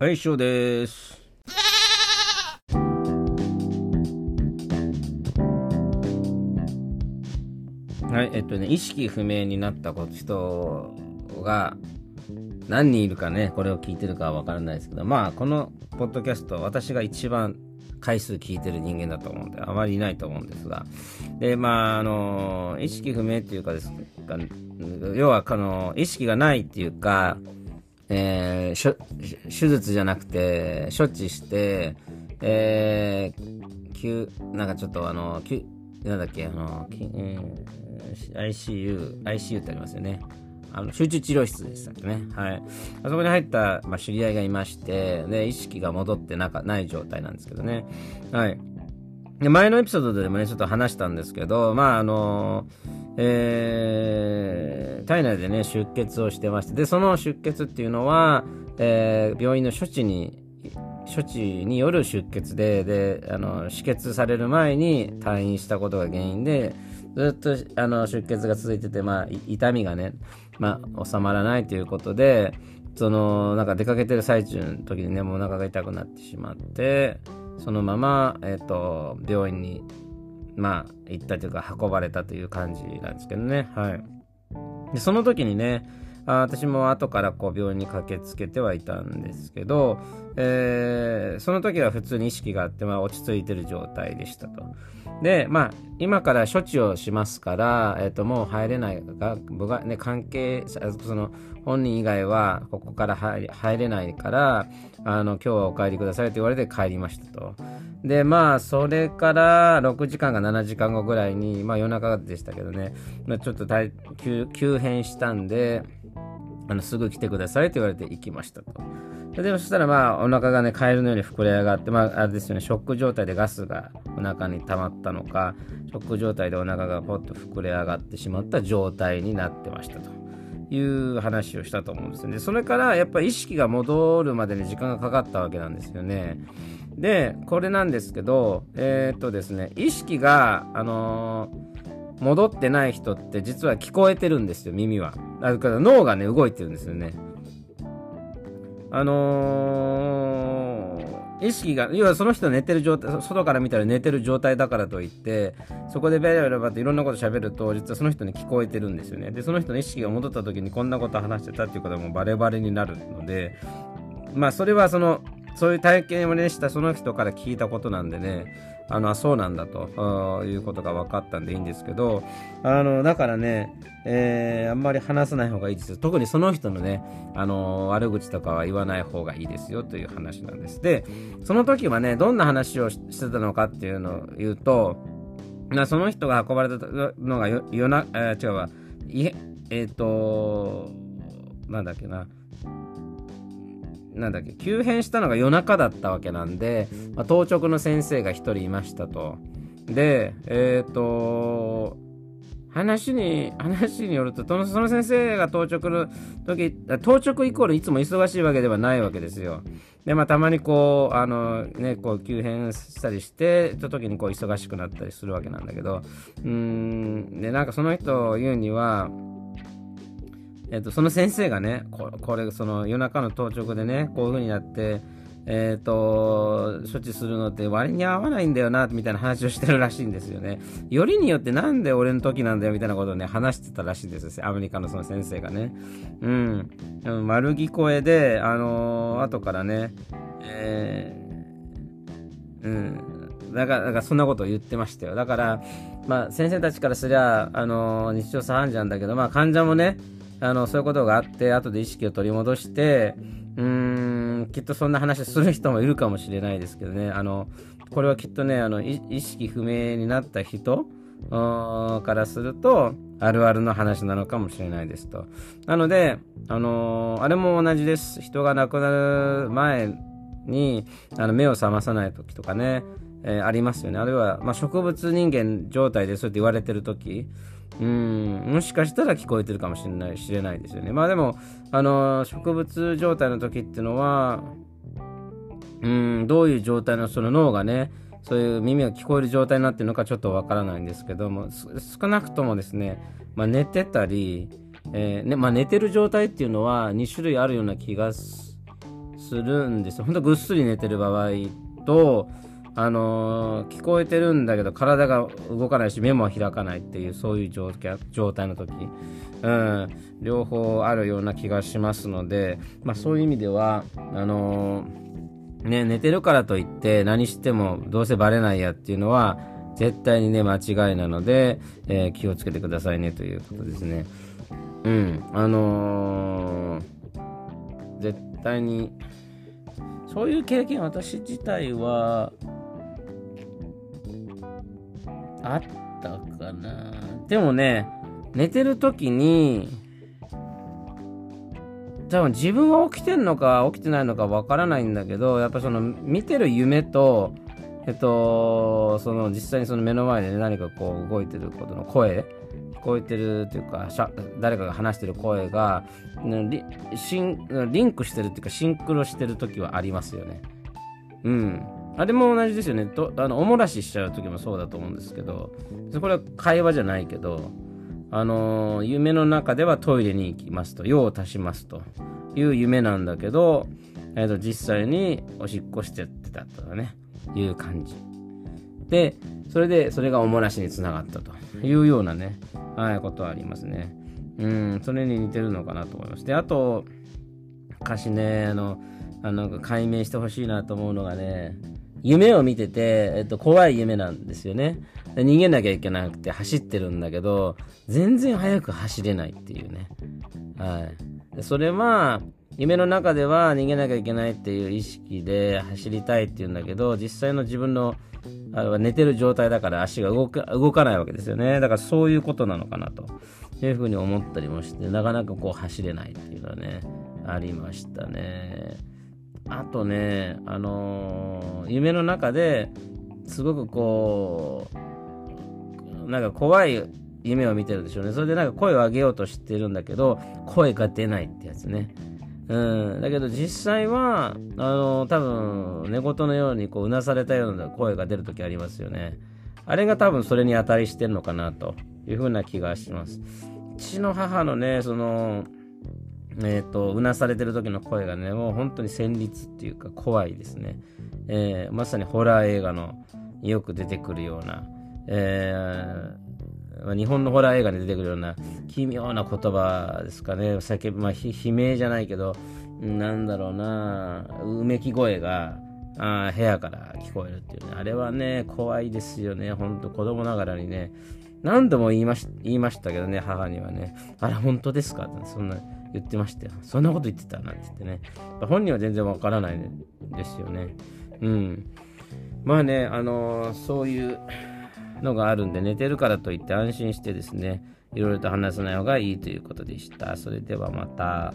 はい、以上です。はい、えっとね、意識不明になった人が何人いるかね、これを聞いてるかはわからないですけど、まあ、このポッドキャスト、私が一番回数聞いてる人間だと思うんで、あまりいないと思うんですが、で、まあ、あの、意識不明っていうかですか、要は、あの、意識がないっていうか、えー、しょ手術じゃなくて、処置して、えー、救、なんかちょっとあの、救、なんだっけ、あの、えー ICU、ICU ってありますよね。あの集中治療室でしたっけね。はい。あそこに入った、まあ、知り合いがいまして、で、意識が戻ってなかない状態なんですけどね。はい。で前のエピソードでもね、ちょっと話したんですけど、まあ、あの、えー、体内でね、出血をしてまして、で、その出血っていうのは、えー、病院の処置に、処置による出血で、で、あの、止血される前に退院したことが原因で、ずっとあの出血が続いてて、まあ、痛みがね、まあ、収まらないということで、その、なんか出かけてる最中の時にね、もうお腹が痛くなってしまって、そのまま、えっ、と、病院に、まあ、行ったというか、運ばれたという感じなんですけどね。はい。で、その時にね、あ私も後からこう病院に駆けつけてはいたんですけど、えーその時は普通に意識があって、まあ、落ち着いてる状態でしたと。で、まあ、今から処置をしますから、えっ、と、もう入れないが、部がね、関係、その、本人以外は、ここから入れないから、あの、今日はお帰りくださいと言われて帰りましたと。で、まあ、それから6時間か7時間後ぐらいに、まあ夜中でしたけどね、ちょっと急急変したんで、あの、すぐ来てくださいと言われて行きましたと。で、そしたらまあ、お腹がね、カエルのように膨れ上がって、まあ、あれですよね、ショック状態でガスがお腹に溜まったのか、ショック状態でお腹がポッと膨れ上がってしまった状態になってましたと。いう話をしたと思うんですよね。それからやっぱり意識が戻るまでに時間がかかったわけなんですよね。で、これなんですけど、えーっとですね、意識が、あのー戻ってない人って実は聞こえてるんですよ、耳は。だから脳がね、動いてるんですよね。あのー意識が、要はその人寝てる状態、外から見たら寝てる状態だからといって、そこでベラベラバっていろんなこと喋ると、実はその人に聞こえてるんですよね。で、その人の意識が戻った時にこんなこと話してたっていうことはもうバレバレになるので、まあそれはその、そういう体験をねしたその人から聞いたことなんでね、あの、あそうなんだということが分かったんでいいんですけど、あの、だからね、えーあんまり話さない方がいいです。特にその人のね、あの、悪口とかは言わない方がいいですよという話なんです。で、その時はね、どんな話をしてたのかっていうのを言うと、なその人が運ばれたのが夜な、えー違うわ、いえ、えっ、と、なんだっけな、なんだっけ、急変したのが夜中だったわけなんで、まあ、当直の先生が一人いましたと。で、えっ、と、話に、話によると、その先生が当直の時、当直イコールいつも忙しいわけではないわけですよ。で、まあ、たまにこう、あの、ね、こう、急変したりして、ちょっと時にこう、忙しくなったりするわけなんだけど、うーん、で、なんかその人を言うには、えっと、その先生がね、ここれ、その夜中の当直でね、こういう風になって、えっ、と、処置するのって割に合わないんだよな、みたいな話をしてるらしいんですよね。よりによってなんで俺の時なんだよ、みたいなことをね、話してたらしいんですよ。アメリカのその先生がね。うん。丸聞こえで、あのー後からね、えーうん。だから、だからそんなことを言ってましたよ。だから、まあ、先生たちからすりゃ、あのー日常茶飯事なんだけど、まあ、患者もね、あの、そういうことがあって、後で意識を取り戻して、うーん、きっとそんな話する人もいるかもしれないですけどね、あの、これはきっとね、あの、意識不明になった人からすると、あるあるの話なのかもしれないですと。なので、あのーあれも同じです。人が亡くなる前に、あの、目を覚まさない時とかね、えーありますよね。あるいは、まあ、植物人間状態でそうやって言われてる時うん、もしかしたら聞こえてるかもしれない、知れないですよね。まあでも、あの、植物状態の時っていうのは、うん、どういう状態のその脳がね、そういう耳が聞こえる状態になってるのかちょっとわからないんですけども、少なくともですね、まあ、寝てたり、えーねまあ、寝てる状態っていうのは2種類あるような気がするんですよ。ほんとぐっすり寝てる場合と、あのー、聞こえてるんだけど体が動かないし目も開かないっていうそういう状態の時、うん、両方あるような気がしますので、まあ、そういう意味ではあのー、ね、寝てるからといって何してもどうせバレないやっていうのは絶対にね間違いなので、えー、気をつけてくださいねということですね。うん、あの、絶対にそういう経験私自体はあったかな。でもね寝てる時に多分自分は起きてんのか起きてないのかわからないんだけどやっぱその見てる夢とえっとその実際にその目の前で、ね、何かこう動いてることの声聞こえてるっていうか誰かが話してる声がリンリンクしてるっていうかシンクロしてる時はありますよね。うん。あれも同じですよね。とあのおもらししちゃう時もそうだと思うんですけどこれは会話じゃないけどあの夢の中ではトイレに行きますと用を足しますという夢なんだけど、えー、と実際におしっこしてってたとかねいう感じ。でそれでそれがおもらしにつながったというようなね、はい、ことはありますね。うんそれに似てるのかなと思います。であと歌詞ねあのあの解明してほしいなと思うのがね夢を見てて、えっと、怖い夢なんですよね。逃げなきゃいけなくて走ってるんだけど、全然速く走れないっていうね。はい。それは、夢の中では逃げなきゃいけないっていう意識で走りたいっていうんだけど、実際の自分のあ寝てる状態だから足が動か動かないわけですよね。だからそういうことなのかなというふうに思ったりもして、なかなかこう走れないっていうのはね、ありましたね。あとね、あのー、夢の中ですごくこう、なんか怖い夢を見てるでしょうね。それでなんか声を上げようとしてるんだけど、声が出ないってやつね。うん、だけど実際は、あのー、多分寝言のようにこううなされたような声が出るときありますよね。あれが多分それに値してるのかなというふうな気がします。うちの母のね、その、えっ、ー、と、うなされてる時の声がね、もう本当に旋律っていうか怖いですね。えー、まさにホラー映画のよく出てくるような、えー、日本のホラー映画に出てくるような奇妙な言葉ですかね。叫ぶ、まあ、悲鳴じゃないけど、なんだろうな、うめき声が、あ部屋から聞こえるっていうね。あれはね、怖いですよね。ほんと子供ながらにね。何度も言いまし言いましたけどね、母にはね。あれ、本当ですか？って、そんな。言ってましたよ。そんなこと言ってたなんて言ってね。本人は全然わからないですよね。うん。まあね、あのー、そういうのがあるんで、寝てるからといって安心してですね、いろいろと話さない方がいいということでした。それではまた。